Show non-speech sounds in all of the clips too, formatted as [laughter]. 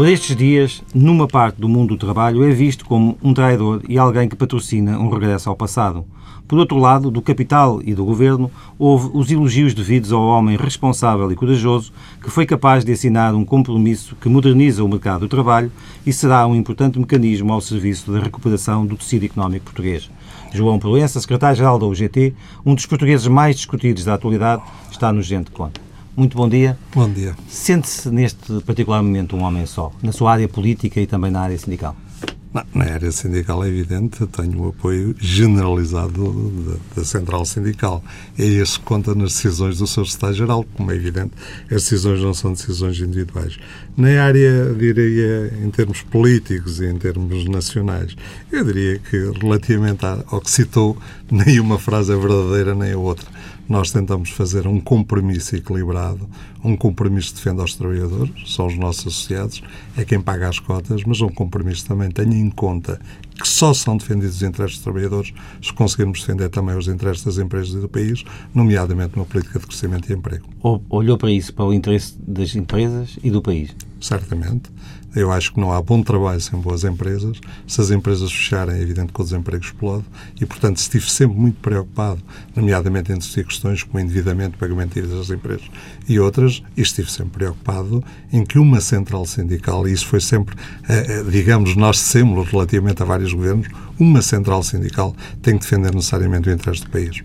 Por estes dias, numa parte do mundo do trabalho, é visto como um traidor e alguém que patrocina um regresso ao passado. Por outro lado, do capital e do governo, houve os elogios devidos ao homem responsável e corajoso que foi capaz de assinar um compromisso que moderniza o mercado do trabalho e será um importante mecanismo ao serviço da recuperação do tecido económico português. João Proença, secretário-geral da UGT, um dos portugueses mais discutidos da atualidade, está no Gente Conta. Muito bom dia. Bom dia. Sente-se neste particular momento um homem só, na sua área política e também na área sindical? Na área sindical é evidente, tenho o apoio generalizado da, da Central Sindical. É esse que conta nas decisões do seu Estado-Geral, como é evidente, as decisões não são decisões individuais. Na área, diria, em termos políticos e em termos nacionais, eu diria que, relativamente ao que citou, [laughs] nem uma frase é verdadeira nem a outra nós tentamos fazer um compromisso equilibrado, um compromisso que defenda os trabalhadores, são os nossos associados, é quem paga as cotas, mas um compromisso também tenha em conta que só são defendidos os interesses dos trabalhadores se conseguirmos defender também os interesses das empresas e do país, nomeadamente numa política de crescimento e emprego. Olhou para isso, para o interesse das empresas e do país? Certamente. Eu acho que não há bom trabalho sem boas empresas. Se as empresas fecharem, é evidente que o desemprego explode e, portanto, estive sempre muito preocupado, nomeadamente em discutir questões como endividamento, pagamento de dívidas das empresas e outras, e estive sempre preocupado em que uma central sindical, e isso foi sempre, eh, eh, digamos, nós dissemos relativamente a vários governos, uma central sindical tem que defender necessariamente o interesse do país.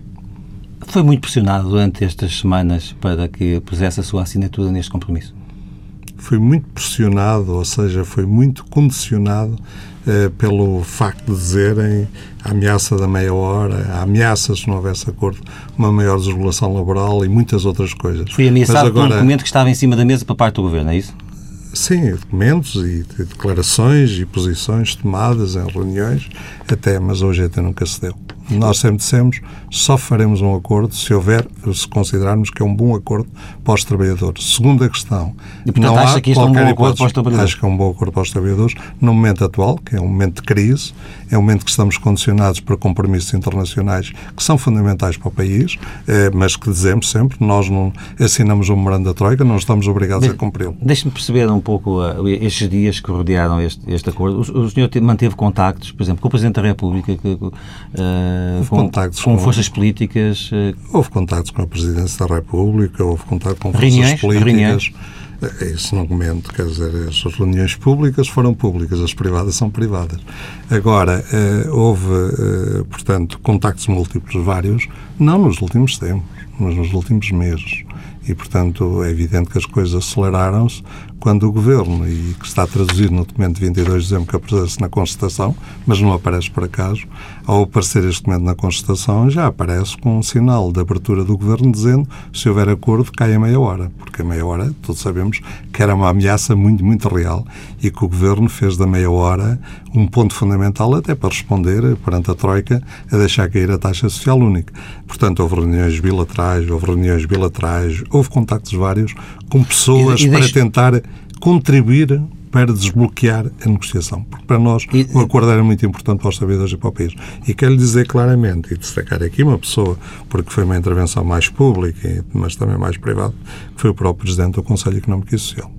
Foi muito pressionado durante estas semanas para que pusesse a sua assinatura neste compromisso? Foi muito pressionado, ou seja, foi muito condicionado eh, pelo facto de dizerem a ameaça da meia hora, a ameaça, se não houvesse acordo, uma maior desregulação laboral e muitas outras coisas. Foi ameaçado agora, por um documento que estava em cima da mesa para parte do Governo, é isso? Sim, documentos e declarações e posições tomadas em reuniões, até, mas hoje até nunca se deu. Nós sempre dissemos só faremos um acordo se houver, se considerarmos que é um bom acordo para os trabalhadores. Segunda questão. E, portanto, não acha que isto é um bom acordo para os trabalhadores? Acho que é um bom acordo para os trabalhadores no momento atual, que é um momento de crise, é um momento que estamos condicionados para compromissos internacionais que são fundamentais para o país, eh, mas que dizemos sempre, nós não assinamos o memorando da Troika, não estamos obrigados de, a cumpri-lo. Deixe-me perceber um pouco uh, estes dias que rodearam este, este acordo. O, o senhor manteve contactos, por exemplo, com o Presidente da República, que, uh, com, com, forças políticas? Uh... Houve contactos com a Presidência da República, houve contato com forças reuniões, políticas. Reuniões. Eh, isso não comento, quer dizer, as reuniões públicas foram públicas, as privadas são privadas. Agora, eh, houve, eh, portanto, contactos múltiplos vários, não nos últimos tempos, mas nos últimos meses. E, portanto, é evidente que as coisas aceleraram-se quando o Governo, e que está traduzido no documento de 22 de dezembro que aparece na Constituição, mas não aparece por acaso, ao aparecer este documento na Constituição, já aparece com um sinal de abertura do Governo dizendo se houver acordo, cai a meia hora. Porque a meia hora, todos sabemos que era uma ameaça muito, muito real e que o Governo fez da meia hora um ponto fundamental até para responder perante a Troika a deixar cair a taxa social única. Portanto, houve reuniões bilaterais, houve reuniões bilaterais, houve contactos vários com pessoas e, e para tentar contribuir para desbloquear a negociação. Porque para nós e, o acordo era muito importante para os trabalhadores e para o país. E quero dizer claramente, e destacar aqui uma pessoa, porque foi uma intervenção mais pública, mas também mais privada, que foi o próprio Presidente do Conselho Económico e Social.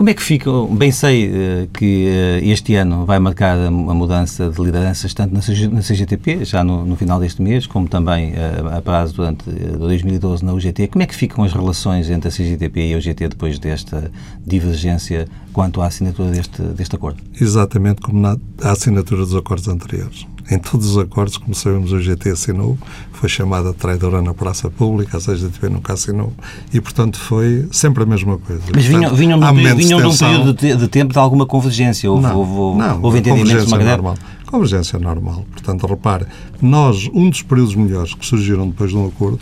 Como é que fica? Bem sei uh, que uh, este ano vai marcar a, mudança de lideranças tanto na, CG, na CGTP, já no, no, final deste mês, como também uh, a prazo durante 2012 na UGT. Como é que ficam as relações entre a CGTP e a UGT depois desta divergência quanto à assinatura deste, deste acordo? Exatamente como na assinatura dos acordos anteriores em todos os acordos, como sabemos, o GT assinou, foi chamada traidora na praça pública, a CGTP nunca assinou, e, portanto, foi sempre a mesma coisa. Mas vinham, vinham, num, período, vinham num período de, de, tempo de alguma convergência? Houve, não, houve, não, houve entendimentos convergência normal. Convergência normal. Portanto, repare, nós, um dos períodos melhores que surgiram depois de um acordo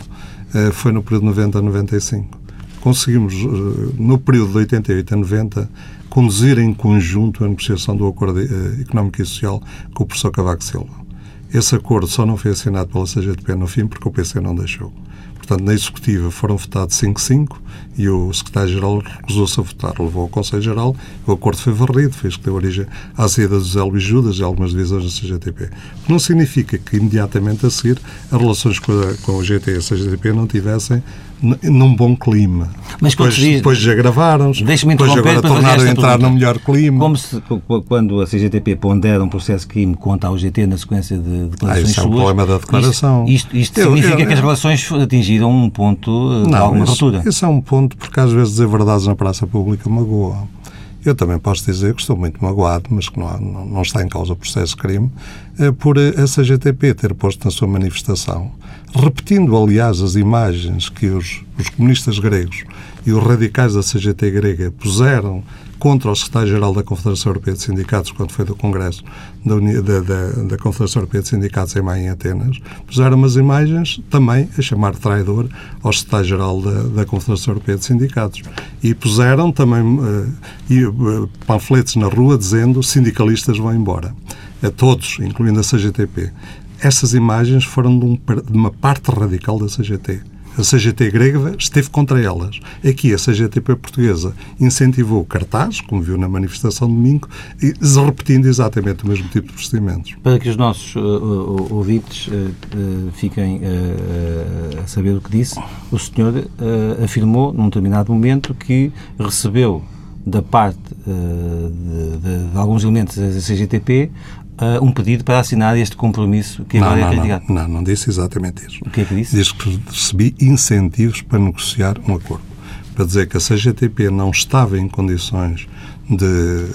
eh, foi no período 90 a 95. Conseguimos, eh, no período de 88 a 90, conduzir em conjunto a negociação do Acordo eh, Económico e Social com o professor Cavaco Silva. Esse acordo só não foi assinado pela CGTP no fim porque o PC não deixou. portanto, na executiva foram votados 5-5 e o secretário-geral recusou-se a votar. Levou ao Conselho-Geral, o acordo foi varrido, fez que deu origem à saída do Zé Judas e algumas divisões da CGTP. Não significa que imediatamente a seguir as relações com, a, com o GT e a CGTP não tivessem num bom clima. Mas depois, diz, depois já gravaram-se, depois agora tornaram a entrar num melhor clima. Como se, quando a CGTP pondera um processo de crime contra a UGT na sequência de declarações ah, isso é um problema da declaração. Isto, isto, isto eu, significa eu, eu, que as relações atingiram um ponto de não, alguma isso, ruptura? Isso é um ponto porque às vezes dizer verdades na praça pública magoa. Eu também posso dizer que estou muito magoado, mas que não, não, não está em causa o processo de crime, eh, por a CGTP ter posto na sua manifestação repetindo, aliás, as imagens que os, os comunistas gregos e os radicais da CGT grega puseram contra o secretário-geral da Confederação Europeia de Sindicatos, quando foi do Congresso da, da, da, da, Confederação Europeia de Sindicatos em maio em Atenas, puseram umas imagens também a chamar traidor ao secretário-geral da, da, Confederação Europeia de Sindicatos. E puseram também uh, e, uh, panfletos na rua dizendo sindicalistas vão embora. A todos, incluindo a CGTP. Essas imagens foram de, um, de uma parte radical da CGT. A CGT grega esteve contra elas. Aqui a CGTP portuguesa incentivou cartaz, como viu na manifestação de domingo, e repetindo exatamente o mesmo tipo de procedimentos. Para que os nossos uh, ouvintes uh, uh, fiquem a saber o que disse, o senhor afirmou, num determinado momento, que recebeu da parte de, de, de, alguns elementos da CGTP uh, um pedido para assinar este compromisso que agora não, é criticado. Não, não, não disse exatamente isso. O que é que disse? Diz que recebi incentivos para negociar um acordo. Para dizer que a CGTP não estava em condições de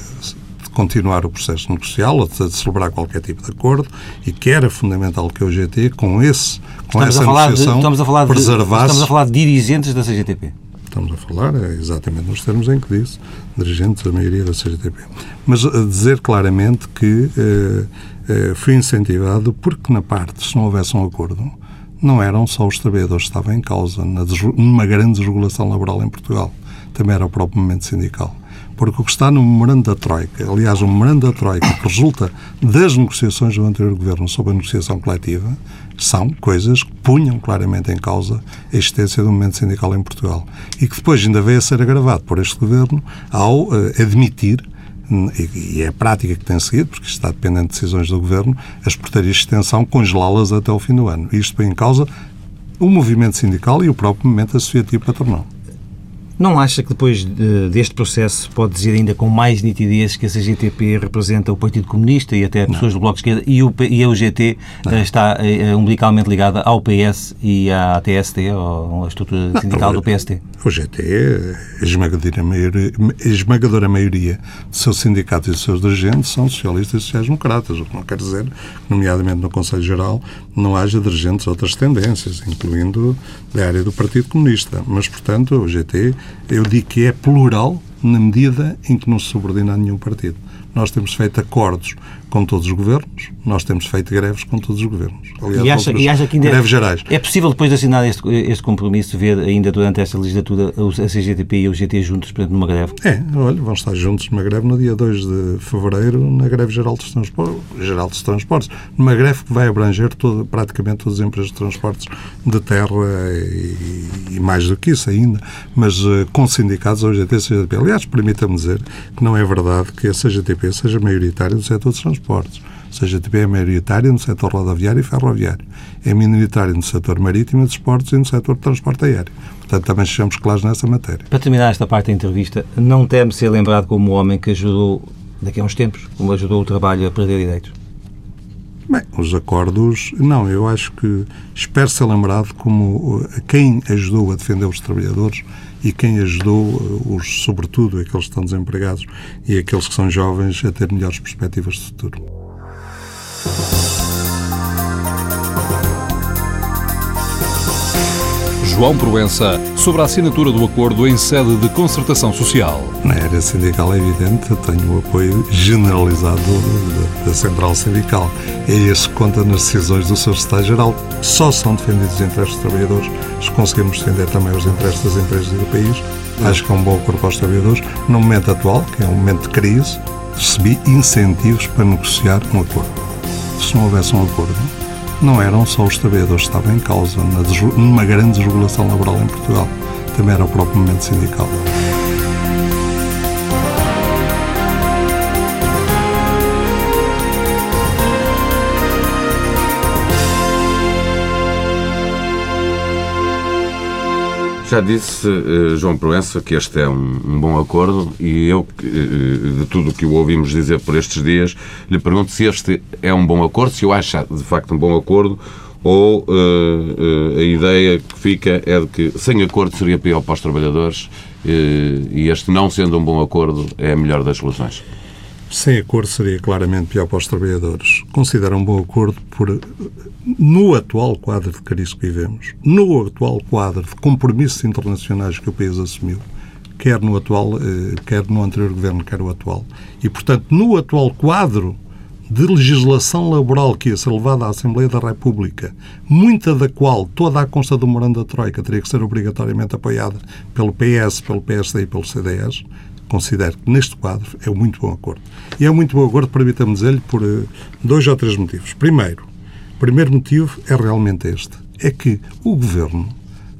continuar o processo negocial ou de celebrar qualquer tipo de acordo e que era fundamental que o GT, com, esse, com estamos essa negociação, de, estamos a falar preservasse... De, estamos a falar de dirigentes da CGTP estamos a falar, é exatamente nos termos em que disse, dirigentes da maioria da CGTP. Mas a dizer claramente que eh, eh, foi incentivado porque, na parte, se não houvesse um acordo, não eram só os trabalhadores que estavam em causa numa grande desregulação laboral em Portugal. Também era o próprio momento sindical. Porque o que está no memorando da Troika, aliás, o memorando da Troika que resulta das negociações do anterior governo sobre a negociação coletiva, são coisas que punham claramente em causa a existência do movimento sindical em Portugal. E que depois ainda veio a ser agravado por este governo ao uh, admitir e é a prática que tem seguido, porque está dependente de decisões do Governo, as portarias de extensão, congelá-las até o fim do ano. Isto põe em causa o movimento sindical e o próprio movimento associativo patronal. Não acha que depois de, deste processo pode dizer ainda com mais nitidez que a CGTP representa o Partido Comunista e até pessoas não. do Bloco de Esquerda e, o, e a UGT não. Eh, está uh, umbilicalmente ligada ao PS e à TST, ou à estrutura não, sindical do PST? O GT, a esmagadora maioria, a esmagadora maioria dos seus sindicatos e dos seus dirigentes são socialistas e sociais-democratas, o que não quer dizer, nomeadamente no Conselho Geral, não haja dirigentes de outras tendências, incluindo da área do Partido Comunista. Mas, portanto, o GT eu digo que é plural na medida em que não se subordina a nenhum partido. Nós temos feito acordos com todos os governos, nós temos feito greves com todos os governos. Aliás, e acha, e acha que ainda greves gerais. É possível, depois de assinar este, este compromisso, ver ainda durante esta legislatura a CGTP e o GT juntos numa greve? É, olha, vão estar juntos numa greve no dia 2 de fevereiro, na greve geral dos transportes, geral dos transportes numa greve que vai abranger todo, praticamente todas as empresas de transportes de terra e, e mais do que isso ainda, mas uh, com sindicatos, o GT e a CGTP. Aliás, permita-me dizer que não é verdade que a CGTP seja maioritária do setor dos transportes seja, a TP é maioritária no setor rodoviário e ferroviário. É minoritária no setor marítimo de esportes e no setor de transporte aéreo. Portanto, também sejamos claros nessa matéria. Para terminar esta parte da entrevista, não teme ser lembrado como o homem que ajudou, daqui a uns tempos, como ajudou o trabalho a perder direitos? Bem, os acordos, não, eu acho que espero ser lembrado como quem ajudou a defender os trabalhadores e quem ajudou, eh, os, sobretudo aqueles que estão desempregados e aqueles que são jovens, a ter melhores perspectivas de futuro. João Proença sobre a assinatura do acordo em sede de concertação social. Na área sindical é evidente, tenho o apoio generalizado da, da Central Sindical. É esse que conta nas decisões do seu Secretário-Geral. Só são defendidos os interesses dos trabalhadores se conseguimos defender também os interesses das empresas e do país. Acho que é um bom acordo para os trabalhadores. No momento atual, que é um momento de crise, recebi incentivos para negociar um acordo. Se não houvesse um acordo, não eram só os trabalhadores que estavam em causa numa grande desregulação laboral em Portugal, também era o próprio momento sindical. Já disse, uh, João Proença, que este é um, bom acordo e eu, uh, de tudo o que o ouvimos dizer por estes dias, lhe pergunto se este é um bom acordo, se eu acho de facto um bom acordo ou uh, a ideia que fica é de que sem acordo seria pior para os trabalhadores e este não sendo um bom acordo é a melhor das soluções. Sem acordo seria claramente pior para os trabalhadores. Considero um bom acordo por, no atual quadro de crise que vivemos, no atual quadro de compromissos internacionais que o país assumiu, quer no atual, eh, quer no anterior governo, quer no atual. E, portanto, no atual quadro de legislação laboral que ia ser levada à Assembleia da República, muita da qual toda a consta do Morando da Troika teria que ser obrigatoriamente apoiada pelo PS, pelo PSD e pelo CDS, considero que neste quadro é um muito bom acordo. E é um muito bom acordo, permita-me dizer-lhe, por eh, dois ou três motivos. Primeiro, primeiro motivo é realmente este. É que o Governo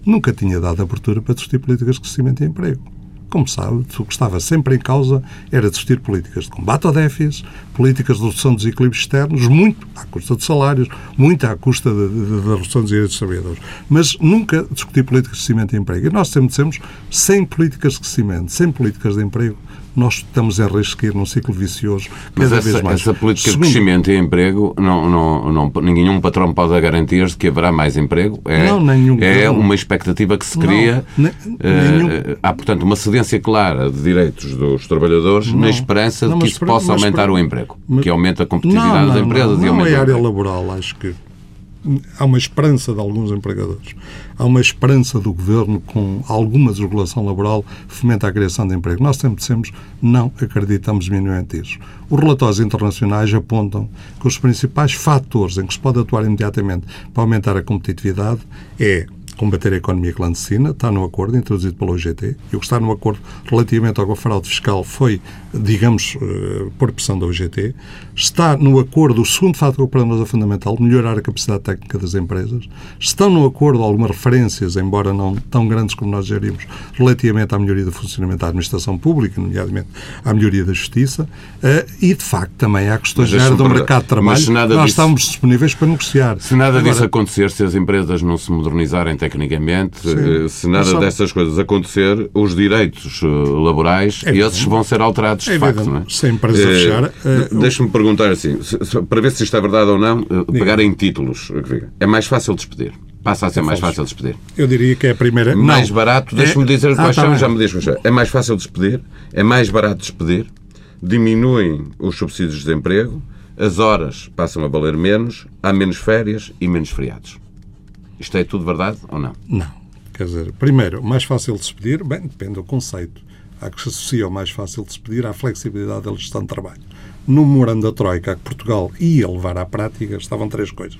nunca tinha dado abertura para discutir políticas de crescimento e emprego. Como sabe, o que estava sempre em causa era discutir políticas de combate ao déficit, políticas de redução dos equilíbrios externos, muito à custa de salários, muito à custa da redução dos direitos dos trabalhadores. Mas nunca discutir políticas de crescimento e emprego. E nós sempre dissemos, sem políticas de crescimento, sem políticas de emprego, nós estamos a riscar num ciclo vicioso cada essa, vez mais. essa política Segundo, de crescimento e emprego, não, não, não, nenhum patrão pode garantir de que haverá mais emprego. É, não, nenhum, é não. uma expectativa que se cria. Não, uh, há, portanto, uma cedência clara de direitos dos trabalhadores na esperança de que isso possa aumentar o emprego, mas, que aumenta a competitividade das empresas e aumenta não é área laboral, acho que há uma esperança de alguns empregadores. Há uma esperança do governo com alguma desregulação laboral fomenta a criação de emprego. Nós sempre dissemos não acreditamos minimamente isso. Os relatórios internacionais apontam que os principais fatores em que se pode atuar imediatamente para aumentar a competitividade é combater a economia clandestina, está no acordo introduzido pela OGT, e o que está no acordo relativamente ao fraude fiscal foi, digamos, eh, por pressão da OGT. Está no acordo o segundo fator para nós é fundamental, melhorar a capacidade técnica das empresas. Estão no acordo algumas referências, embora não tão grandes como nós gerimos, relativamente à melhoria do funcionamento da administração pública, nomeadamente à melhoria da justiça, eh, e, de facto, também há questões de do mercado de trabalho. nós disso, estamos disponíveis para negociar. Se nada Agora, disso acontecer, se as empresas não se modernizarem tecnicamente, Sim. Eh, se nada só... dessas coisas acontecer, os direitos eh, laborais, é esses vão ser alterados, de é facto. Não é? Se a empresa fechar... Deixe-me perguntar assim, para ver se isto é verdade ou não, pegar em títulos. É mais fácil despedir. Passa a ser é mais fácil despedir. Eu diria que é a primeira... Mais não. barato, é... dizer ah, quais ah, são, já me diz É mais fácil despedir, é mais barato despedir, diminuem os subsídios de desemprego, as horas passam a valer menos, há menos férias e menos feriados. Isto é tudo verdade ou não? Não. Quer dizer, primeiro, mais fácil de despedir, bem, depende do conceito. Há que se associa o mais fácil de despedir à flexibilidade da legislação de trabalho. No memorando da Troika que Portugal ia levar à prática, estavam três coisas.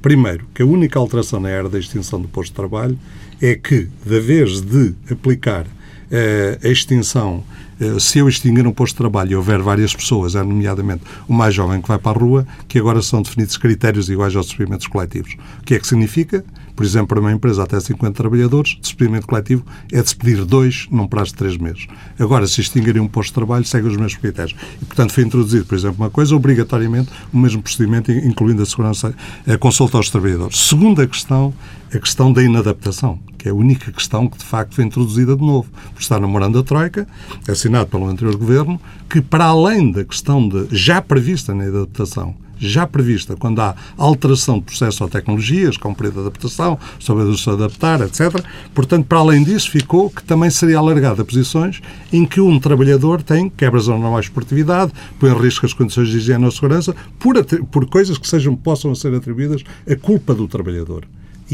Primeiro, que a única alteração na era da extinção do posto de trabalho é que, da vez de aplicar eh, a extinção eh, se eu extinguir um posto de trabalho e houver várias pessoas, nomeadamente o mais jovem que vai para a rua, que agora são definidos critérios iguais aos despedimentos coletivos. O que é que significa? Por exemplo, para uma empresa até 50 trabalhadores, despedimento coletivo é despedir dois num prazo de três meses. Agora, se extinguirem um posto de trabalho, segue os mesmos critérios. E, portanto, foi introduzido, por exemplo, uma coisa, obrigatoriamente, o mesmo procedimento, incluindo a segurança, a consulta aos trabalhadores. Segunda questão, a questão da inadaptação que é a única questão que de facto foi introduzida de novo, por estar namorando a Troika, assinado pelo anterior governo, que para além da questão de, já prevista na adaptação, já prevista quando há alteração de processo ou tecnologias, com período de adaptação, sobre se adaptar, etc. Portanto, para além disso, ficou que também seria alargada a posições em que um trabalhador tem quebras da normal esportividade, põe em risco as condições de higiene ou segurança, por, por coisas que sejam, possam ser atribuídas a culpa do trabalhador.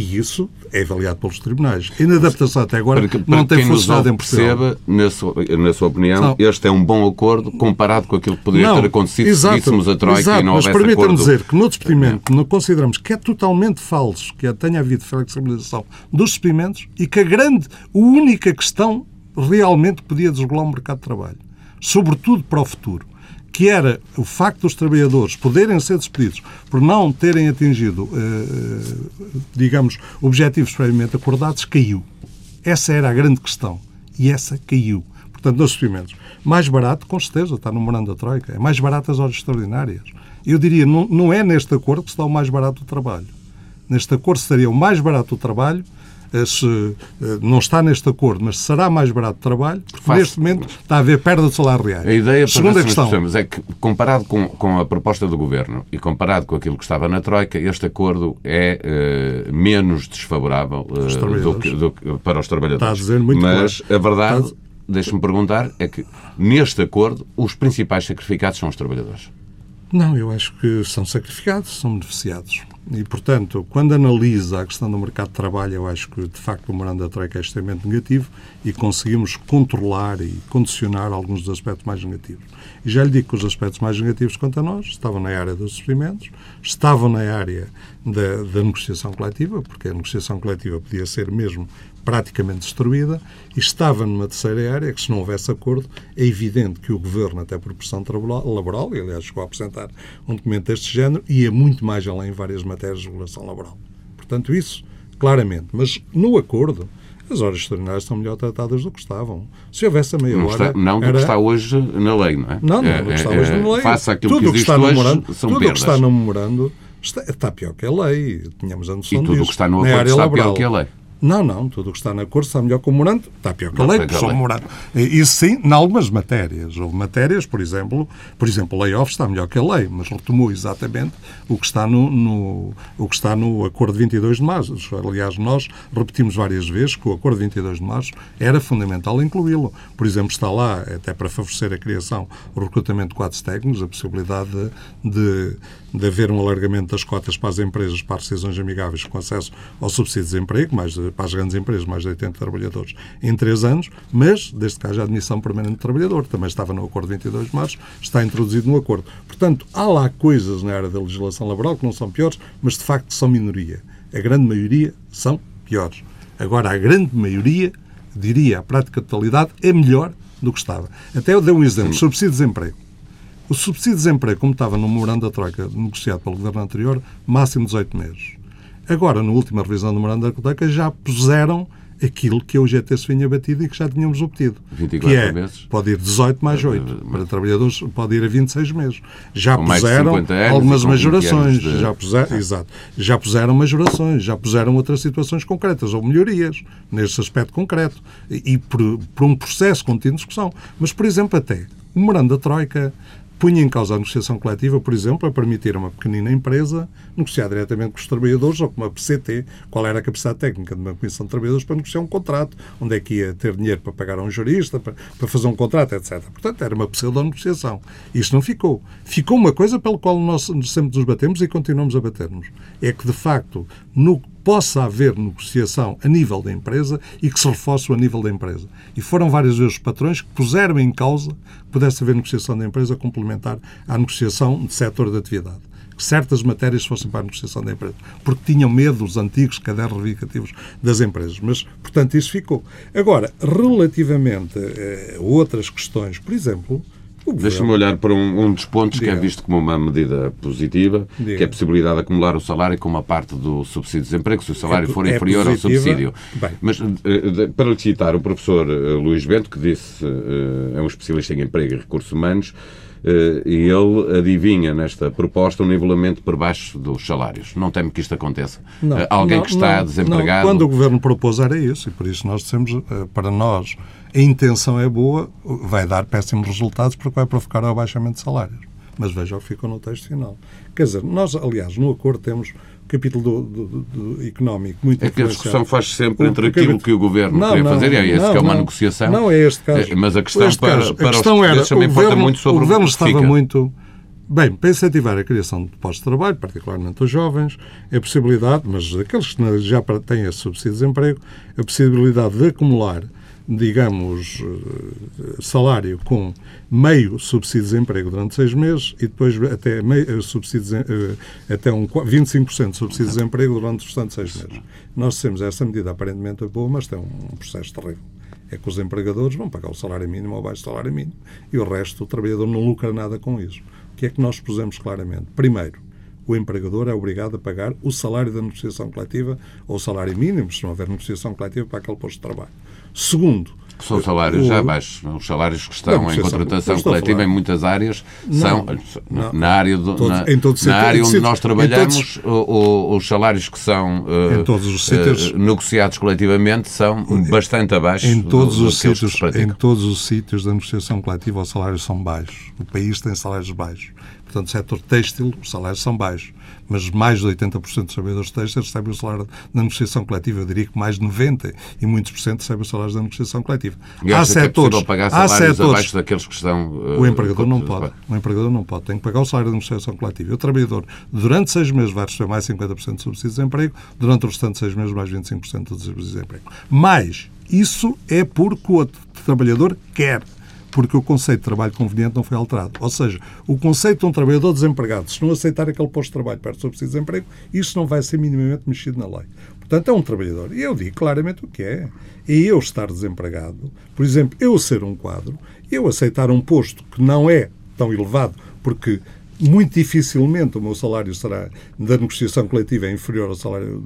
E isso é avaliado pelos tribunais. E na adaptação até agora para, não tem funcionado em Portugal. perceba, na sua, na sua opinião, não. este é um bom acordo comparado com aquilo que poderia não, ter acontecido exato, se seguíssemos a Troika exato, e não houvesse Mas permita-me dizer que no despedimento não consideramos que é totalmente falso que tenha havido flexibilização dos despedimentos e que a grande, a única questão realmente podia desregular o mercado de trabalho, sobretudo para o futuro, que era o facto dos trabalhadores poderem ser despedidos por não terem atingido, eh, digamos, objetivos previamente acordados, caiu. Essa era a grande questão. E essa caiu. Portanto, nos suprimentos. Mais barato, com certeza, está no morando da Troika. É mais barato as horas extraordinárias. Eu diria, não, não é neste acordo que se dá o mais barato do trabalho. Neste acordo seria o mais barato do trabalho eh, se eh, não está neste acordo, mas será mais barato de trabalho, porque Faz... neste momento está a haver perda de salário real. A ideia, Segunda questão. é que, comparado com, com a proposta do Governo e comparado com aquilo que estava na Troika, este acordo é uh, menos desfavorável do que, do para os trabalhadores. Está a dizer muito Mas claro. a verdade, está... deixe-me perguntar, é que neste acordo os principais sacrificados são os trabalhadores. Não, eu acho que são sacrificados, são beneficiados. E, portanto, quando analisa a questão do mercado de trabalho, eu acho que, de facto, o memorando da Troika é extremamente negativo e conseguimos controlar e condicionar alguns dos aspectos mais negativos. E já lhe digo que os aspectos mais negativos quanto a nós estavam na área dos suprimentos, estavam na área da, da negociação coletiva, porque a negociação coletiva podia ser mesmo praticamente destruída, e estava numa terceira área que, se não houvesse acordo, é evidente que o Governo, até por pressão laboral, e aliás chegou a apresentar um documento deste género, ia muito mais além em várias matérias de regulação laboral. Portanto, isso, claramente. Mas no acordo, as horas extraordinárias estão melhor tratadas do que estavam. Se houvesse a meia não hora. Está, não do era... que está hoje na lei, não é? Não, não, é, do que está é, hoje na lei. Faça aquilo tudo que existe que está hoje, memorando, são tudo o que está no memorando está, está, pior que a lei. Tínhamos a noção E tudo o que está no acordo está laboral. pior que a lei. Não, não, tudo o que está na cor está melhor que o morando, está pior que a lei, só o morando. Isso sim, em algumas matérias. Houve matérias, por exemplo, por exemplo, o layoff está melhor que a lei, mas retomou exatamente o que está no, no, o que está no acordo de 22 de março. Aliás, nós repetimos várias vezes que o acordo de 22 de março era fundamental incluí-lo. Por exemplo, está lá, até para favorecer a criação, o recrutamento de quadros técnicos, a possibilidade de, de de haver um alargamento das cotas para as empresas para decisões amigáveis com acesso ao subsídio de desemprego, mais de, para as grandes empresas, mais de 80 trabalhadores em 3 anos, mas, desde que haja admissão permanente de trabalhador, também estava no acordo 22 de março, está introduzido no acordo. Portanto, há lá coisas na área da legislação laboral que não são piores, mas de facto são minoria. A grande maioria são piores. Agora, a grande maioria, diria a prática totalidade, é melhor do que estava. Até eu dei um exemplo, subsídio de desemprego. O subsídio de desemprego, como estava no memorando da Troika negociado pelo governo anterior, máximo 18 meses. Agora, na última revisão do memorando da Troika, já puseram aquilo que a UGT se vinha batido e que já tínhamos obtido. 24 que é, meses? Pode ir 18 mais 8. Para trabalhadores pode ir a 26 meses. Já Com puseram anos, algumas majorações. De... Já puseram, exato. Já puseram majorações, já puseram outras situações concretas ou melhorias nesse aspecto concreto. E, e por, por um processo contínuo de discussão. Mas, por exemplo, até o memorando da Troika punha em causa a negociação coletiva, por exemplo, a permitir a uma pequenina empresa negociar diretamente com os trabalhadores ou com uma PCT, qual era a capacidade técnica de uma comissão de trabalhadores para negociar um contrato, onde é que ia ter dinheiro para pagar a um jurista, para, para fazer um contrato, etc. Portanto, era uma pseudo-negociação. Isto não ficou. Ficou uma coisa pela qual nós sempre nos batemos e continuamos a bater-nos. É que, de facto, no possa haver negociação a nível da empresa e que se reforce a nível da empresa. E foram várias vezes os patrões que puseram em causa que pudesse haver negociação da empresa complementar à negociação de setor de atividade. Que certas matérias fossem para a negociação da empresa. Porque tinham medo os antigos cadernos reivindicativos das empresas. Mas, portanto, isso ficou. Agora, relativamente a outras questões, por exemplo, Deixa-me olhar para um, um dos pontos Diga. que é visto como uma medida positiva, Diga. que é a possibilidade de acumular o salário como uma parte do subsídio de desemprego, se o salário é, for é inferior positiva. ao subsídio. Bem. Mas, eh, para lhe citar o professor eh, Luís Bento, que disse, eh, é um especialista em emprego e recursos humanos, e ele adivinha nesta proposta um nivelamento por baixo dos salários. Não teme que isto aconteça? Não, Alguém não, que está não, desempregado... Quando o Governo propôs era isso, e por isso nós dissemos, para nós, a intenção é boa, vai dar péssimos resultados porque vai provocar o abaixamento de salários. Mas veja o que ficou no texto final. Quer dizer, nós, aliás, no acordo temos capítulo do, do, do, económico muito É que a discussão faz sempre entre aquilo capítulo... que o Governo não, queria não, fazer, e é esse não, que é uma não, negociação. Não é este caso. É, mas a questão, para, caso. para a questão era, também o governo, muito sobre o Governo estava fica. muito... Bem, para incentivar a criação de postos de trabalho, particularmente os jovens, a possibilidade, mas aqueles que já têm esse subsídio de desemprego, a possibilidade de acumular digamos, eh, salário com meio subsídio de desemprego durante seis meses e depois até, meio, eh, subsídio, eh, até um 25% de subsídio de desemprego durante os restantes seis meses. Nós temos essa medida aparentemente boa, mas tem um processo terrível. é que os empregadores vão pagar o salário mínimo ou baixo salário mínimo e o resto o trabalhador não lucra nada com isso. O que é que nós pusemos claramente? Primeiro, o empregador é obrigado a pagar o salário da negociação coletiva ou o salário mínimo, se não houver negociação coletiva, para aquele posto de trabalho. Segundo, são salários o... já baixos. Os salários que estão não, em contratação coletiva em muitas áreas são, não, na área, do, na, na área onde nós trabalhamos, todos, o, o, os salários que são uh, uh, negociados coletivamente são bastante abaixo em todos do, os sítios Em todos os sítios da negociação coletiva os salários são baixos. O país tem salários baixos. Portanto, no setor têxtil, os salários são baixos mas mais de 80% dos trabalhadores têxteis recebem o salário da negociação coletiva. Eu diria que mais de 90% e muitos por cento recebem os salários da negociação coletiva. E há setores, é pagar há setores, abaixo daqueles que estão... Uh, o empregador não pode. O empregador não pode. Tem que pagar o salário da negociação coletiva. E o trabalhador, durante seis meses, vai receber mais 50% de subsídio de desemprego, durante os restantes seis meses, mais 25% do subsídio de desemprego. Mas isso é porque o trabalhador quer porque o conceito de trabalho conveniente não foi alterado. Ou seja, o conceito de um trabalhador desempregado, se não aceitar aquele posto de trabalho perto do subsídio de desemprego, isso não vai ser minimamente mexido na lei. Portanto, é um trabalhador. E eu digo claramente o que é. É eu estar desempregado, por exemplo, eu ser um quadro, eu aceitar um posto que não é tão elevado, porque muito dificilmente o meu salário será da negociação coletiva é inferior ao salário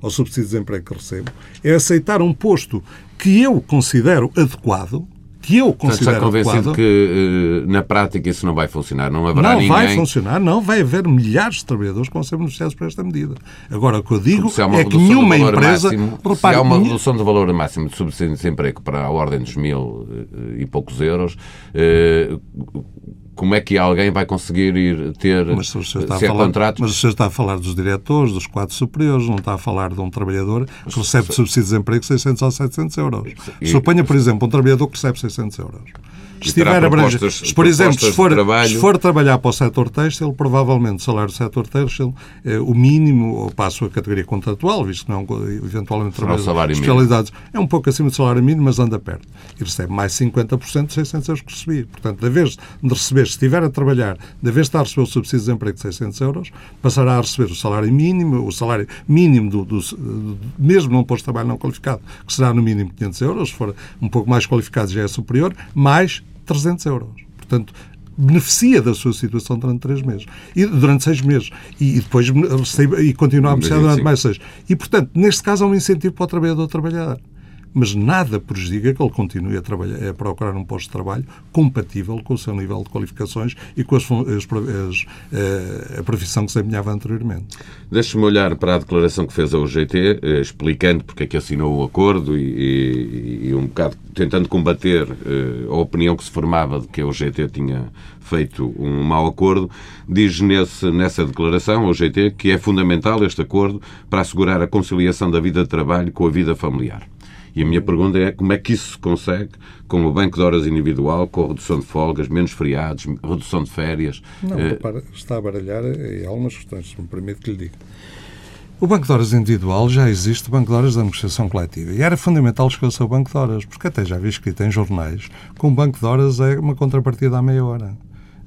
ao subsídio de desemprego que recebo, é aceitar um posto que eu considero adequado, que eu considero Está convencido que uh, na prática isso não vai funcionar, não haverá não ninguém... Não vai funcionar, não. Vai haver milhares de trabalhadores que vão ser beneficiados por esta medida. Agora, o que eu digo é que nenhuma empresa... Máximo, repare, se há uma redução do valor máximo de subsídio de desemprego para a ordem dos mil eh, e poucos euros, uh, como é que alguém vai conseguir ir ter mas se, se é falar, contrato? Mas o senhor está a falar dos diretores, dos quadros superiores, não está a falar de um trabalhador que recebe de subsídio de desemprego de 600 ou 700 euros. E, Suponha, por exemplo, um trabalhador que recebe 600 euros se tiver abrangência, por exemplo, se for, se for trabalhar para o setor têxtil, provavelmente o salário do setor têxtil, é o mínimo, ou passo a categoria contratual, visto que não é eventualmente trabalho especializados, é um pouco acima do salário mínimo, mas anda perto. E recebe mais 50% de 600 euros que recebia. Portanto, da vez de receber, se estiver a trabalhar, da vez de estar a receber o subsídio de desemprego de 600 euros, passará a receber o salário mínimo, o salário mínimo do, do, do mesmo num posto de trabalho não qualificado, que será no mínimo 500 euros, se for um pouco mais qualificado já é superior, mais 300 euros. Portanto, beneficia da sua situação durante três meses. E durante seis meses. E, depois recebe, e continua a beneficiar durante mais seis. E, portanto, neste caso, há um incentivo para o trabalhador trabalhar mas nada prejudica que ele continue a, trabalhar, a procurar um posto de trabalho compatível com o seu nível de qualificações e com as, as, as, eh, a profissão que se empenhava anteriormente. Deixe-me olhar para a declaração que fez a UGT, eh, explicando porque é que assinou o acordo e, e, e um bocado tentando combater eh, a opinião que se formava de que a UGT tinha feito um mau acordo, diz nesse, nessa declaração, a UGT, que é fundamental este acordo para assegurar a conciliação da vida de trabalho com a vida familiar. E a minha pergunta é como é que isso se consegue com o banco de horas individual, com a redução de folgas, menos feriados, redução de férias? Não, eh, está a baralhar em algumas questões, se me permite que lhe diga. O banco de horas individual já existe o banco de horas da negociação coletiva. E era fundamental escolher o banco de horas, porque até já vi escrito em jornais que um banco de horas é uma contrapartida à meia hora.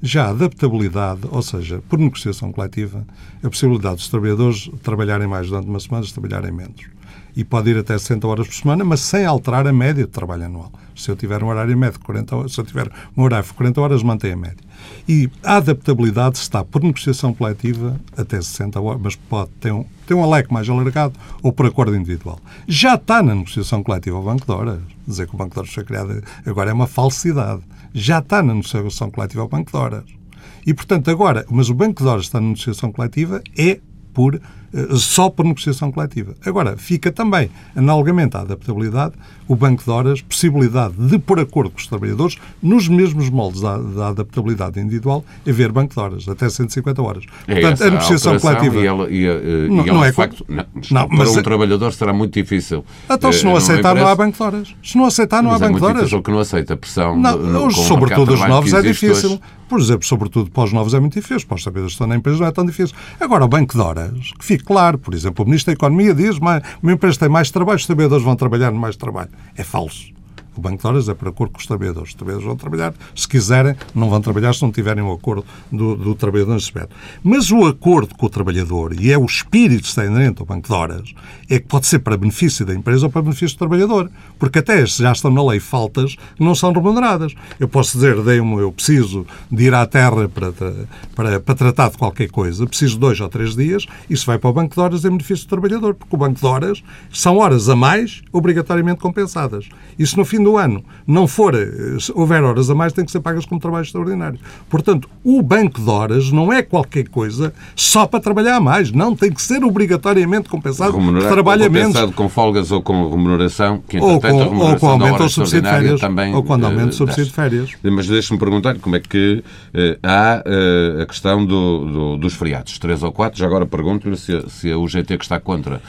Já a adaptabilidade, ou seja, por negociação coletiva, a possibilidade dos trabalhadores trabalharem mais durante uma semana, trabalharem menos e pode ir até 60 horas por semana, mas sem alterar a média de trabalho anual. Se eu tiver um horário médio de 40 horas, se eu tiver um horário de 40 horas, mantém a média. E a adaptabilidade está por negociação coletiva até 60 horas, mas pode ter um, ter um leque mais alargado ou por acordo individual. Já está na negociação coletiva o Banco de Horas. Dizer que o Banco de Horas foi criado agora é uma falsidade. Já está na negociação coletiva o Banco de Horas. E, portanto, agora, mas o Banco de Horas está na negociação coletiva é por só por negociação coletiva. Agora, fica também, analogamente à adaptabilidade, o banco de horas, possibilidade de, por acordo com os trabalhadores, nos mesmos moldes da, da adaptabilidade individual, haver banco de horas, até 150 horas. É Portanto, a negociação coletiva. E ela, e, e, não, e ela, não é facto, não, não, para mas, um trabalhador será muito difícil. Então, se não eh, aceitar, não há banco de horas. Se não aceitar, não mas há banco é de horas. difícil que não aceita a pressão. Não, no, sobretudo os novos é difícil. Hoje. Por exemplo, sobretudo para os novos é muito difícil, para os trabalhadores que estão na empresa não é tão difícil. Agora, o banco de horas, que claro, por exemplo, o Ministro da Economia diz empresa tem mais trabalho, os trabalhadores vão trabalhar mais trabalho. É falso. O banco de horas é para acordo com os trabalhadores. Os trabalhadores vão trabalhar, se quiserem, não vão trabalhar se não tiverem o um acordo do, do trabalhador nesse aspecto. Mas o acordo com o trabalhador, e é o espírito que está inerente ao banco de horas, é que pode ser para benefício da empresa ou para benefício do trabalhador. Porque até já estão na lei faltas não são remuneradas. Eu posso dizer, dei-me, eu preciso de ir à terra para, para, para tratar de qualquer coisa, preciso de dois ou três dias, isso vai para o banco de horas em benefício do trabalhador, porque o banco de horas são horas a mais obrigatoriamente compensadas. Se no fim do ano não for, eh, houver horas a mais, tem que ser pagas como trabalho extraordinário. Portanto, o banco de horas não é qualquer coisa só para trabalhar mais. Não, tem que ser obrigatoriamente compensado Remunerar, trabalha menos. Compensado com folgas ou com remuneração, que ou com, ou com aumento do subsídio de férias. Também, ou quando aumenta o eh, subsídio de férias. Mas deixe-me perguntar como é que uh, há a questão do, do, dos feriados, três ou quatro. Já agora pergunto-lhe se, se a UGT que está contra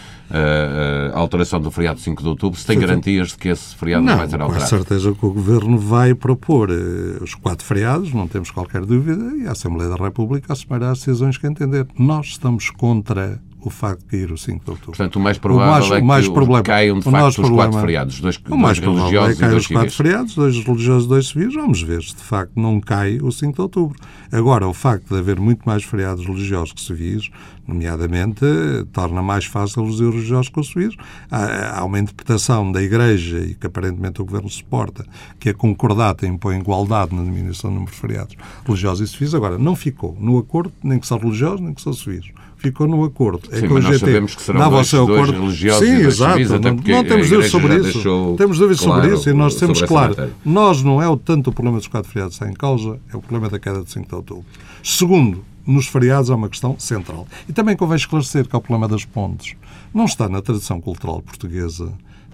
a alteração do feriado 5 de outubro, se tem garantias de que esse feriado não, não vai ser alterado? Com certeza que o Governo vai propor eh, os quatro feriados, não temos qualquer dúvida, e a Assembleia da República assumirá as decisões que entender. Nós estamos contra o facto de cair o 5 de outubro. Portanto, o mais provável o mais, é que mais problema, caiam, de facto, os problema, quatro feriados. Dois, o mais dois provável é que caiam os quatro feriados, dois religiosos e dois civis. Vamos ver se, de facto, não cai o 5 de outubro. Agora, o facto de haver muito mais feriados religiosos que civis, nomeadamente, torna mais fácil reduzir os religiosos com os civis. Há, há uma interpretação da Igreja, e que aparentemente o Governo suporta, que a concordata impõe igualdade na diminuição do número de feriados religiosos e civis. Agora, não ficou no acordo nem que são religiosos, nem que são civis ficou no acordo. É Sim, mas nós sabemos que serão dois, dois acordo. religiosos Sim, e exato. Civis, não, não temos dúvidas sobre isso. Temos dúvidas claro sobre isso e nós temos claro. Nós não é o tanto o problema dos quatro feriados está em causa, é o problema da queda de 5 de outubro. Segundo, nos feriados há uma questão central. E também convém esclarecer que é o problema das pontes. Não está na tradição cultural portuguesa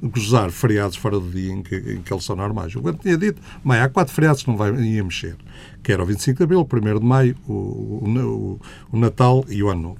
gozar feriados fora do dia em que, em que eles são normais. O governo tinha dito, mas há quatro feriados que não vai, ia mexer, que era o 25 de Abril, o 1 de Maio, o, o, o Natal e o Ano Novo.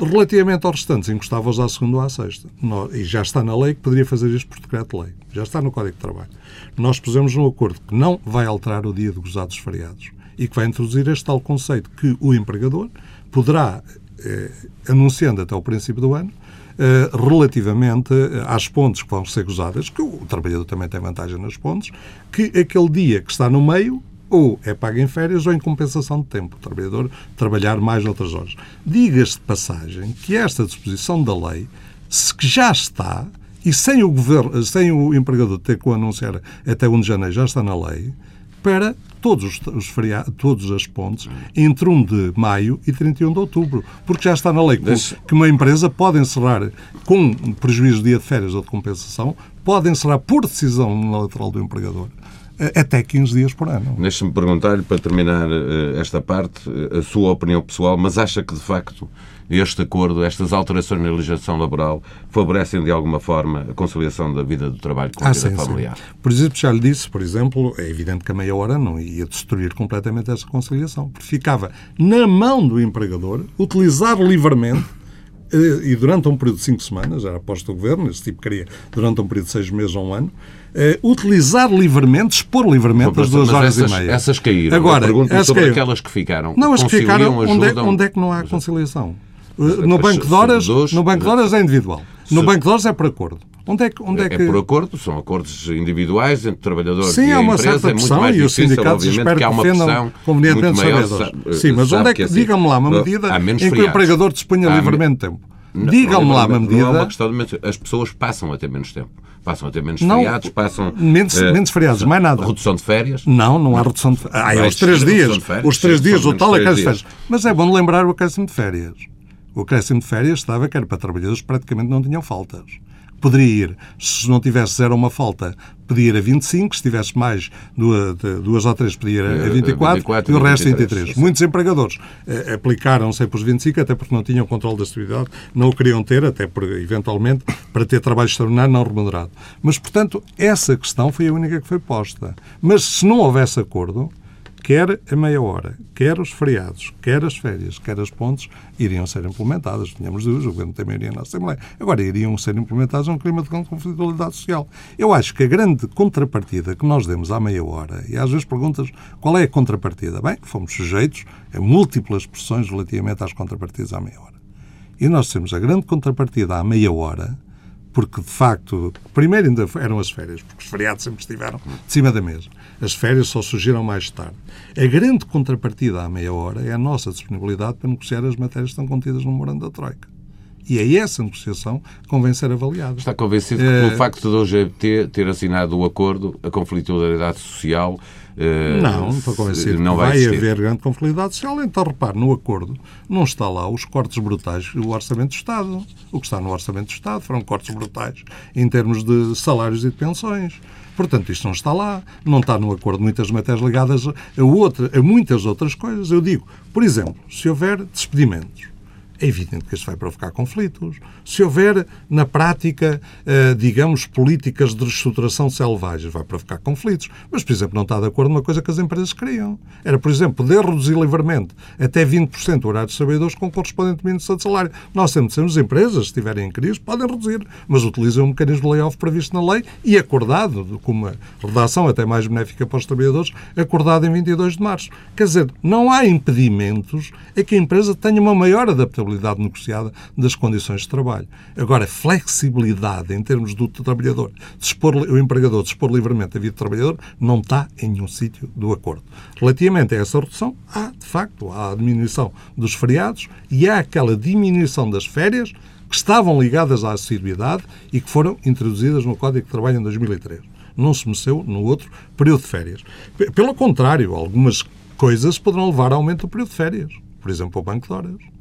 Relativamente aos restantes, encostava-os à segunda ou à sexta. E já está na lei que poderia fazer isto por decreto-lei. Já está no Código de Trabalho. Nós pusemos um acordo que não vai alterar o dia de gozar dos feriados e que vai introduzir este tal conceito que o empregador poderá, eh, anunciando até o princípio do ano, eh, relativamente às pontes que vão ser gozadas, que o trabalhador também tem vantagem nas pontes, que aquele dia que está no meio ou é pago em férias ou em compensação de tempo. O trabalhador trabalhar mais outras horas. Diga-se de passagem que esta disposição da lei, se que já está, e sem o, governo, sem o empregador ter que o anunciar até 1 de janeiro, já está na lei, para todos os feriados, todas as pontes entre 1 de maio e 31 de outubro. Porque já está na lei que uma empresa pode encerrar com prejuízo de dia de férias ou de compensação, pode encerrar por decisão unilateral do empregador até 15 dias por ano. Deixe-me perguntar-lhe, para terminar eh, esta parte, eh, a sua opinião pessoal, mas acha que, de facto, este acordo, estas alterações na legislação laboral, favorecem de alguma forma a conciliação da vida do trabalho com a ah, vida sim, familiar? Sim. Por exemplo, já lhe disse, por exemplo, é evidente que a meia hora não ia destruir completamente essa conciliação, porque ficava na mão do empregador utilizar livremente eh, e durante um período de cinco semanas, era aposto do governo, esse tipo queria durante um período de seis meses ou um ano, uh, utilizar livremente, expor livremente as duas horas essas, e meia. Essas caíram. Agora, pergunto sobre caíram. aquelas que ficaram. Não, as que ficaram, onde é, onde é que não há conciliação? Uh, no banco de horas, no banco de horas é individual. No banco de horas é por acordo. Onde é que, onde é, é que... é por acordo, são acordos individuais entre trabalhadores Sim, e empresa. Há uma certa pressão é e os sindicatos espero que, há uma pressão convenientemente os trabalhadores. Sim, mas onde é que, que assim, digam-me lá uma medida em que o empregador disponha livremente tempo? Digam-me lá uma medida. Não é uma questão de... As pessoas passam a ter menos tempo. Passam a ter menos não, feriados, passam. Menos, uh, menos feriados, mais nada. Redução de férias? Não, não há redução de férias. Ah, é os três dias. Férias, os três sim, dias, o tal acréscimo de férias. Mas é bom lembrar o acréscimo de férias. O acréscimo de férias estava que era para trabalhadores que praticamente não tinham faltas poderia ir, se não tivesse zero uma falta, podia ir a 25, se tivesse mais duas, duas ou três, podia ir a 24, 24 e o resto 23. 23. Muitos empregadores eh, aplicaram sempre os 25, até porque não tinham controle da estabilidade, não o queriam ter, até por, eventualmente, para ter trabalho extraordinário não remunerado. Mas, portanto, essa questão foi a única que foi posta. Mas se não houvesse acordo, quer a meia hora, quer os feriados, quer as férias, quer as pontes, iriam ser implementadas. Tínhamos dúvidas, o Governo tem maioria na Assembleia. Agora, iriam ser implementadas num clima de conflitualidade social. Eu acho que a grande contrapartida que nós demos à meia hora, e às vezes perguntas qual é a contrapartida? Bem, fomos sujeitos a múltiplas pressões relativamente às contrapartidas à meia hora. E nós temos a grande contrapartida à meia hora porque de facto, primeiro ainda eram as férias, porque os feriados sempre estiveram de cima da mesa. As férias só surgiram mais tarde. A grande contrapartida à meia hora é a nossa disponibilidade para negociar as matérias que estão contidas no memorando da Troika. E é essa negociação que convém ser avaliada. Está convencido que, pelo é... facto de hoje ter, ter assinado o acordo, a conflitualidade social. Uh, não, não estou convencido. Não vai, vai haver grande conflitualidade social. Então, repare, no acordo não está lá os cortes brutais do Orçamento do Estado. O que está no Orçamento do Estado foram cortes brutais em termos de salários e de pensões. Portanto, isto não está lá, não está no acordo muitas matérias ligadas a, outra, a muitas outras coisas. Eu digo, por exemplo, se houver despedimentos, é evidente que isto vai provocar conflitos. Se houver, na prática, eh, digamos, políticas de reestruturação selvagens, vai provocar conflitos. Mas, por exemplo, não está de acordo numa coisa que as empresas queriam. Era, por exemplo, poder reduzir livremente até 20% o horário dos trabalhadores com correspondente mínimo de salário. Nós temos as empresas, se estiverem em crise, podem reduzir, mas utilizam o mecanismo de layoff previsto na lei e acordado, com uma redação até mais benéfica para os trabalhadores, acordado em 22 de março. Quer dizer, não há impedimentos a que a empresa tenha uma maior adaptação flexibilidade negociada das condições de trabalho. Agora, flexibilidade em termos do trabalhador, dispor, o empregador dispor livremente a vida do trabalhador, não está em nenhum sítio do acordo. Relativamente a essa redução, há, de facto, há a diminuição dos feriados e há aquela diminuição das férias que estavam ligadas à assiduidade e que foram introduzidas no Código de Trabalho em 2003. Não se mexeu no outro período de férias. Pelo contrário, algumas coisas poderão levar a aumento do período de férias. Por exemplo, o banco de horas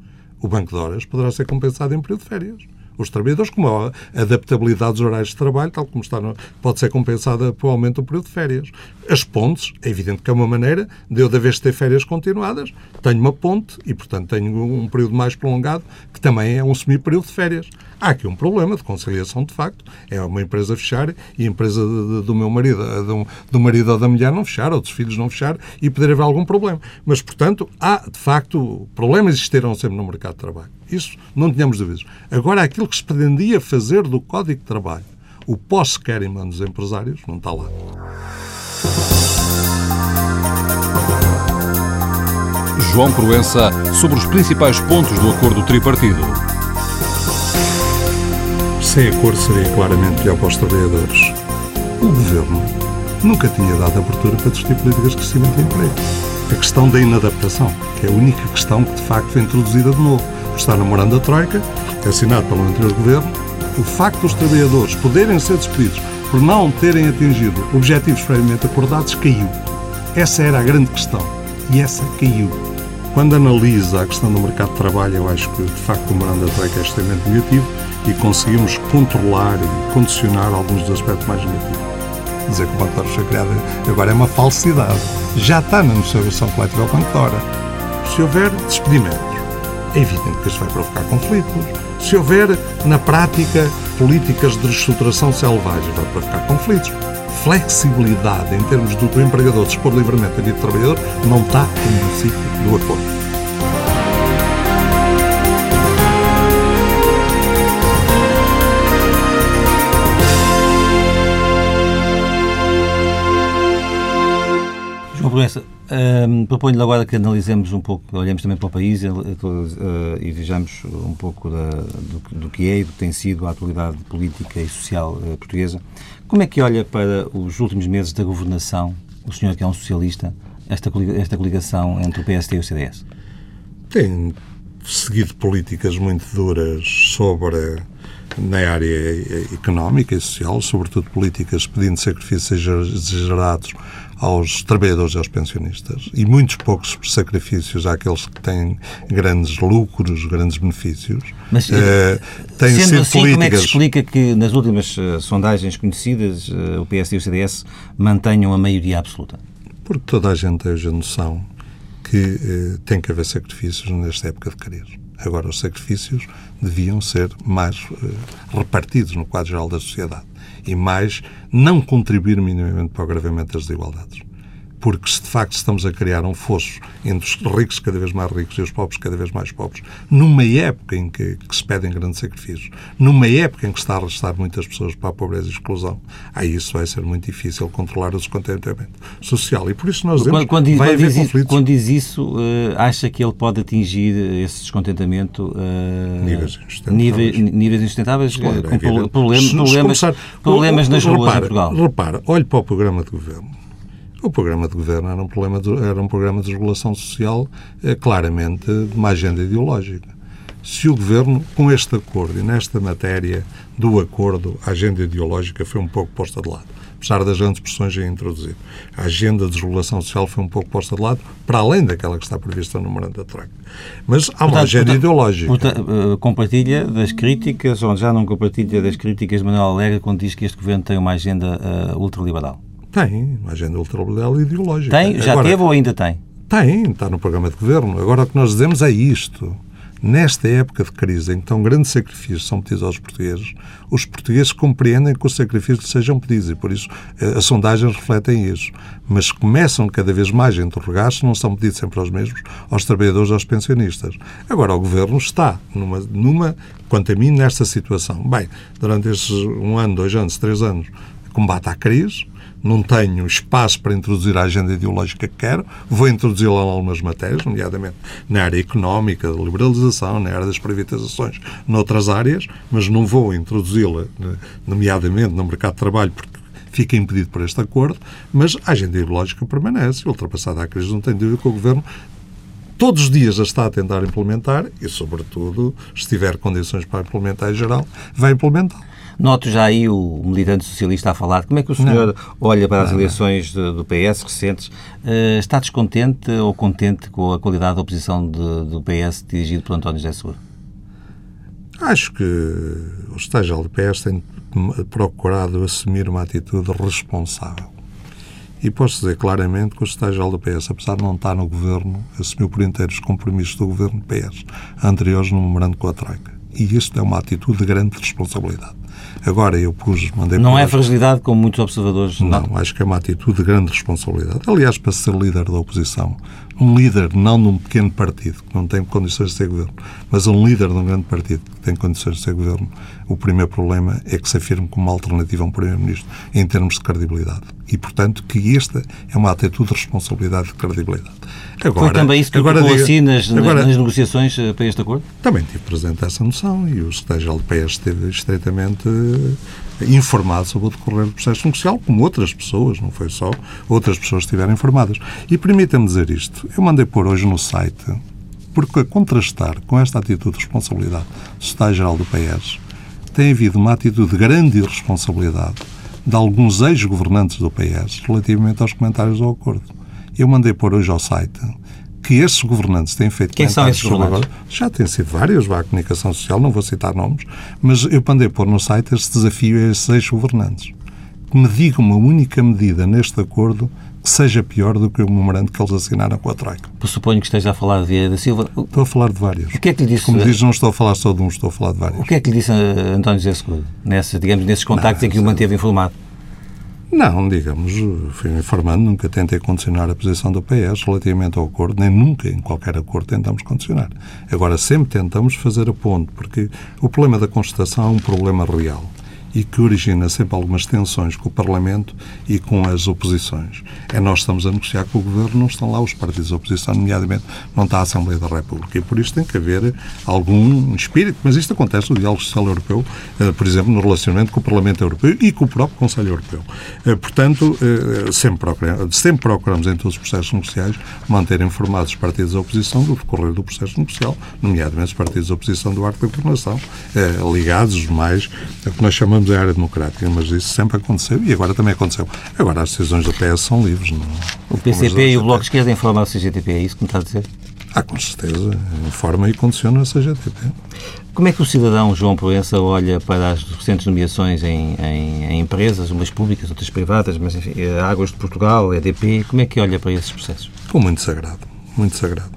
o banco de horas poderá ser compensado em período de férias. Os trabalhadores, como a adaptabilidade dos horários de trabalho, tal como está, pode ser compensada pelo aumento do período de férias. As pontes, é evidente que é uma maneira de eu, de vez ter férias continuadas, tenho uma ponte e, portanto, tenho um período mais prolongado, que também é um semi-período de férias. Há aqui um problema de conciliação, de facto. É uma empresa fechar e a empresa de, de, do meu marido, do, do marido ou da mulher não fechar, ou dos filhos não fechar, e poder haver algum problema. Mas, portanto, há, de facto, problemas existirão sempre no mercado de trabalho. Isso não tínhamos dúvidas. Agora, aquilo que se pretendia fazer do Código de Trabalho, o pós quer em mãos dos empresários, não está lá. João Proença sobre os principais pontos do acordo tripartido sem acordo seria claramente pior para os trabalhadores. O Governo nunca tinha dado abertura para discutir políticas de crescimento de emprego. A questão da inadaptação, que é a única questão que de facto foi introduzida de novo. Está no Morando da Troika, assinado pelo anterior Governo, o facto dos trabalhadores poderem ser despedidos por não terem atingido objetivos previamente acordados caiu. Essa era a grande questão. E essa caiu. Quando analisa a questão do mercado de trabalho, eu acho que de facto o Morando da Troika é extremamente negativo e conseguimos controlar e condicionar alguns dos aspectos mais negativos. Dizer que o Banco de Horas foi criado agora é uma falsidade. Já está na negociação coletiva Banco de Horas. Se houver despedimentos, é evidente que isto vai provocar conflitos. Se houver, na prática, políticas de reestruturação selvagem, vai provocar conflitos. Flexibilidade em termos do, do empregador dispor livremente a vida do trabalhador não está nenhum sítio do acordo. Proença, um, proponho-lhe agora que analisemos um pouco, olhemos também para o país e, uh, e vejamos um pouco da, do, do, que é e do que tem sido a atualidade política e social uh, portuguesa. Como é que olha para os últimos meses da governação, o senhor que é um socialista, esta, esta coligação entre o PSD e o CDS? Tem seguido políticas muito duras sobre na área económica e social, sobretudo políticas pedindo sacrifícios exagerados aos trabalhadores e aos pensionistas e muitos poucos sacrifícios àqueles que têm grandes lucros, grandes benefícios. Mas, uh, têm sendo sido assim, políticas... como é que se explica que nas últimas uh, sondagens conhecidas uh, o PS e o CDS mantenham a maioria absoluta? Porque toda a gente tem hoje a noção que tem que haver sacrifícios nesta época de crise. Agora, os sacrifícios deviam ser mais repartidos no quadro geral da sociedade e mais não contribuir minimamente para o agravamento das desigualdades. Porque se de facto estamos a criar um fosso entre os ricos cada vez mais ricos e os pobres cada vez mais pobres, numa época em que, que se pedem grandes sacrifícios, numa época em que está a arrastar muitas pessoas para a pobreza e exclusão, aí isso vai ser muito difícil controlar o descontentamento social. E por isso nós dizemos quando, quando, vai quando haver diz, conflitos. Quando diz isso, uh, acha que ele pode atingir esse descontentamento uh, níveis insustentáveis, níveis, insustentáveis claro, com é problemas, problemas, problemas nas ruas repara, em Portugal? Repara, olhe para o programa de governo o programa de governo era um, problema de, era um programa de regulação social é, claramente de uma agenda ideológica. Se o governo, com este acordo e nesta matéria do acordo, a agenda ideológica foi um pouco posta de lado apesar das grandes pressões a introduzir. A agenda de desregulação social foi um pouco posta de lado, para além daquela que está prevista no memorando da Troika. Mas há uma portanto, agenda portanto, ideológica. Portanto, uh, compartilha das críticas, ou já não compartilha das críticas de Manuel Alegre quando diz que este governo tem uma agenda uh, ultraliberal? Tem, uma agenda ultraliberal ideológica. Tem? Já Agora, teve ou ainda tem? Tem, está no programa de governo. Agora o que nós dizemos é isto. Nesta época de crise, em que tão grandes sacrifícios são pedidos aos portugueses, os portugueses compreendem que os sacrifícios sejam pedidos e, por isso, eh, as sondagens refletem isso. Mas começam cada vez mais a interrogar-se, não são pedidos sempre aos mesmos, aos trabalhadores aos pensionistas. Agora, o Governo está numa, numa quanto a mim, nesta situação. Bem, durante estes um ano, dois anos, três anos, combate à crise, não tenho espaço para introduzir a agenda ideológica que quero, vou introduzi-la em algumas matérias, nomeadamente na área económica, da liberalização, na área das privatizações, noutras áreas, mas não vou introduzi-la, nomeadamente no mercado de trabalho, porque fica impedido por este acordo, mas a agenda ideológica permanece. Ultrapassada a crise, não tenho dúvida que o Governo todos os dias a está a tentar implementar e, sobretudo, se tiver condições para implementar em geral, vai implementar. Noto já aí o militante socialista a falar. Como é que o senhor não. olha para as não, eleições não. do PS recentes? Uh, está descontente ou contente com a qualidade da oposição de, do PS dirigido por António José Seguro? Acho que o estágio do PS tem procurado assumir uma atitude responsável. E posso dizer claramente que o estágio do PS, apesar de não estar no governo, assumiu por inteiro os compromissos do governo PS, anteriores no memorando com a Troika. E isto é uma atitude de grande responsabilidade. Agora eu pus, mandei Não é fragilidade, como muitos observadores Não, não, acho que é uma atitude de grande responsabilidade. Aliás, para ser líder da oposição, um líder não de um pequeno partido, que não tem condições de ser governo, mas um líder de um grande partido que tem condições de ser governo, o primeiro problema é que se afirme como uma alternativa a um primeiro-ministro em termos de credibilidade. E, portanto, que esta é uma atitude de responsabilidade e de credibilidade. Agora, Foi também isso que agora, diga, assim nas, agora, nas negociações eh, para este acordo? Também tive presente essa noção e o secretário de PS esteve estreitamente eh, informado sobre o decorrer do processo negocial, como outras pessoas, não foi só, outras pessoas estiveram informadas. E permita-me dizer isto, eu mandei pôr hoje no site, porque a contrastar com esta atitude de responsabilidade do secretário-geral do PS, tem havido uma atitude de grande irresponsabilidade de alguns ex-governantes do PS relativamente aos comentários do acordo. Eu mandei pôr hoje ao site que esses governantes têm feito Quem são esses governantes? Já têm sido vários, vá, a comunicação social, não vou citar nomes, mas eu mandei pôr no site este desafio a esses ex-governantes. Que me digam uma única medida neste acordo seja pior do que o memorando que eles assinaram com a Troika. Suponho que esteja a falar de Vieira da Silva. Estou a falar de vários. O que é que lhe disse? Como diz, não estou a falar só de um, estou a falar de vários. O que é que lhe disse António José Seguro, nessa, digamos, nesses contactos não, em que o manteve informado? Não, digamos, fui informando, nunca tentei condicionar a posição do PS relativamente ao acordo, nem nunca em qualquer acordo tentamos condicionar. Agora, sempre tentamos fazer a ponte, porque o problema da constatação é um problema real e que origina sempre algumas tensões com o Parlamento e com as oposições. É nós estamos a negociar com o Governo, não estão lá os partidos da oposição, nomeadamente não está a Assembleia da República. E por isso tem que haver algum espírito. Mas isto acontece no diálogo social europeu, eh, por exemplo, no relacionamento com o Parlamento Europeu e com o próprio Conselho Europeu. Eh, portanto, eh, sempre procuramos, sempre procuramos em todos os processos negociais manter informados os partidos da oposição do decorrer do processo negocial, nomeadamente os partidos da oposição do arco da governação, ligados mais a que nós chamamos a área democrática, mas isso sempre aconteceu e agora também aconteceu. Agora as decisões do PS são livres. Não, o PCP e o Bloco de Esquerda informam o CGTP, é isso que me está a dizer? Ah, com certeza. Informa e condiciona a CGTP. Como é que o cidadão João Proença olha para as recentes nomeações em, em, em, empresas, umas públicas, outras privadas, mas enfim, Águas de Portugal, EDP, como é que olha para esses processos? Com muito sagrado, muito sagrado.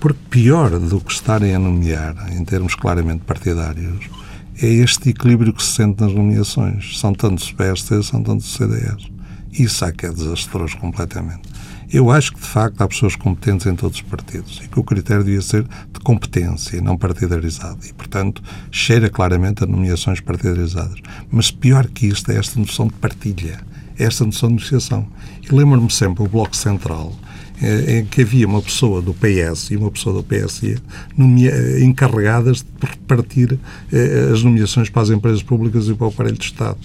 Porque pior do que estarem a nomear, em termos claramente partidários, é este equilíbrio que se sente nas nomeações. São tantos PST, são tantos CDS. Isso é que é desastroso completamente. Eu acho que, de facto, há pessoas competentes em todos os partidos e que o critério devia ser de competência e não partidarizado. E, portanto, cheira claramente a nomeações partidarizadas. Mas pior que isto é esta noção de partilha, é esta noção de negociação. E lembro-me sempre o Bloco Central, em que havia uma pessoa do PS e uma pessoa do PSE encarregadas de repartir eh, as nomeações para as empresas públicas e para o aparelho de Estado.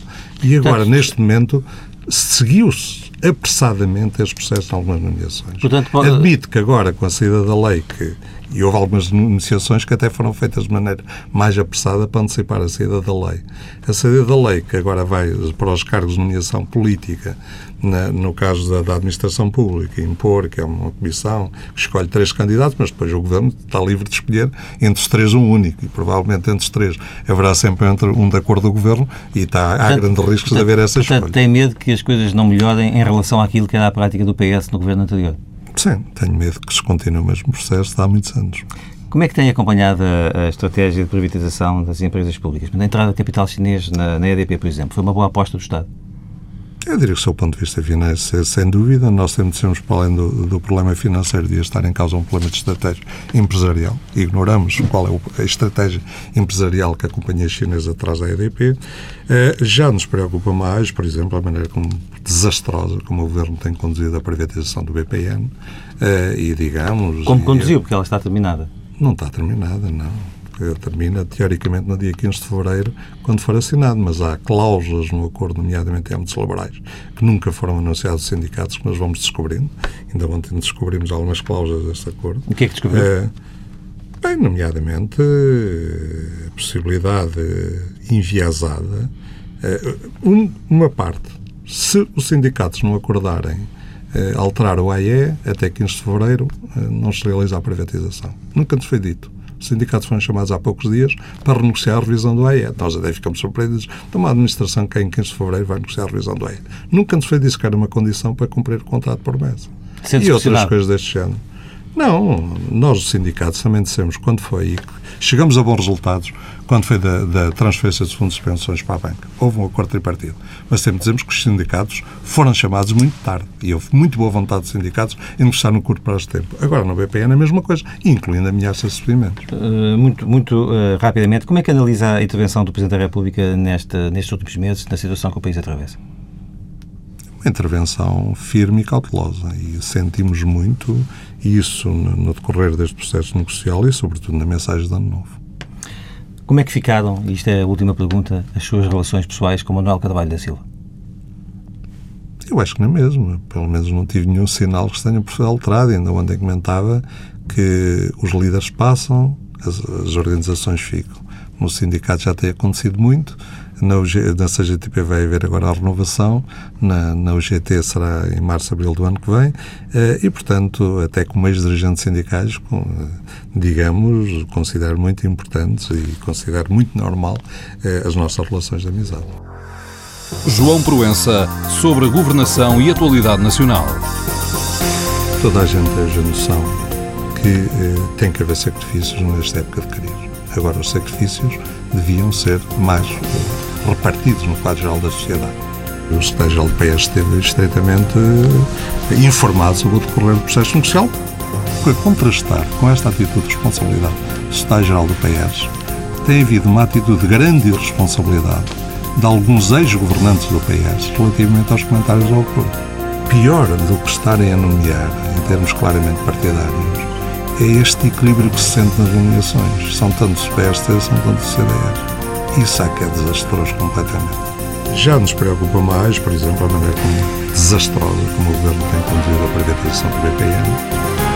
E agora, neste momento, seguiu-se apressadamente este processo em algumas nomeações. Portanto, pode... Admito que agora, com a saída da lei, que e houve algumas negociações que até foram feitas de maneira mais apressada para antecipar a saída da lei. A saída da lei, que agora vai para os cargos de nomeação política, na, no caso da, da, administração pública, impor, que é uma comissão que escolhe três candidatos, mas depois o governo está livre de escolher entre os três um único. E provavelmente entre os três haverá sempre um de acordo do governo e está, portanto, há grandes riscos portanto, de haver essa portanto, escolha. Tem medo que as coisas não melhorem em relação àquilo que era a prática do PS no governo anterior? Sim, tenho medo que se continue o mesmo processo de há muitos anos. Como é que tem acompanhado a, estratégia de privatização das empresas públicas? A entrada de capital chinês na, na EDP, por exemplo, foi uma boa aposta do Estado? Eu diria que, do ponto de vista financeiro, sem dúvida, nós temos de sermos, para além do, do, problema financeiro, de estar em causa um problema de estratégia empresarial. Ignoramos qual é a estratégia empresarial que a companhia chinesa traz à EDP. Eh, já nos preocupa mais, por exemplo, a maneira como desastrosa como o Governo tem conduzido a privatização do BPN eh, e, digamos... Como conduziu, porque ela está terminada. Não está terminada, não termina teoricamente no dia 15 de fevereiro, quando for assinado, mas há cláusulas no acordo, nomeadamente em âmbitos laborais, que nunca foram anunciados aos sindicatos, que nós vamos descobrindo. Ainda ontem descobrimos algumas cláusulas deste acordo. O que é que descobriu? É, bem, nomeadamente a possibilidade enviesada, é, uma parte, se os sindicatos não acordarem alterar o AE até 15 de fevereiro, não se realiza a privatização. Nunca nos foi dito. Os sindicatos foram chamados há poucos dias para renegociar a revisão do AE. Nós até ficamos surpreendidos de uma administração que em 15 de fevereiro vai negociar a revisão do AE. Nunca nos foi disso que era uma condição para cumprir o contrato por mês. E outras coisas deste género. Não, nós, os sindicatos, também dissemos quando foi chegamos a bons resultados quando foi da, da, transferência dos fundos de pensões para a banca. Houve um acordo tripartido. Mas sempre dizemos que os sindicatos foram chamados muito tarde e houve muito boa vontade dos sindicatos em negociar no curto prazo de tempo. Agora, no BPN é a mesma coisa, incluindo ameaças de despedimentos. Uh, muito muito uh, rapidamente, como é que analisa a intervenção do Presidente da República neste, nestes últimos meses, na situação que o país atravessa? Uma intervenção firme e cautelosa e sentimos muito isso no decorrer deste processo negocial e, sobretudo, na mensagem de Ano Novo. Como é que ficaram, e isto é a última pergunta, as suas relações pessoais com Manuel Carvalho da Silva? Eu acho que não é mesmo. Pelo menos não tive nenhum sinal que se tenha alterado. Ainda ontem comentava que os líderes passam, as, as organizações ficam. No sindicato já tem acontecido muito. Na, UG, na CGTP vai haver agora a renovação, na, na UGT será em março, abril do ano que vem, eh, e, portanto, até como ex-dirigentes sindicais, digamos, considero muito importantes e considero muito normal eh, as nossas relações de amizade. João Proença, sobre a governação e atualidade nacional. Toda a gente tem a noção que eh, tem que haver sacrifícios nesta época de crise. Agora, os sacrifícios deviam ser mais repartidos no quadro geral da sociedade. O secretário-geral do PS esteve estreitamente eh, informado sobre o decorrer do processo negocial, porque contrastar com esta atitude de responsabilidade do secretário-geral do PS, tem havido uma atitude de grande irresponsabilidade de alguns ex-governantes do PS relativamente aos comentários ao acordo. Pior do que estarem a nomear, em termos claramente partidários, é este equilíbrio que se sente nas nomeações. São tantos PSD, são tantos CDS. Isso é que é desastroso completamente. Já nos preocupa mais, por exemplo, a maneira como desastrosa como o Governo tem conduzido a privatização do BPN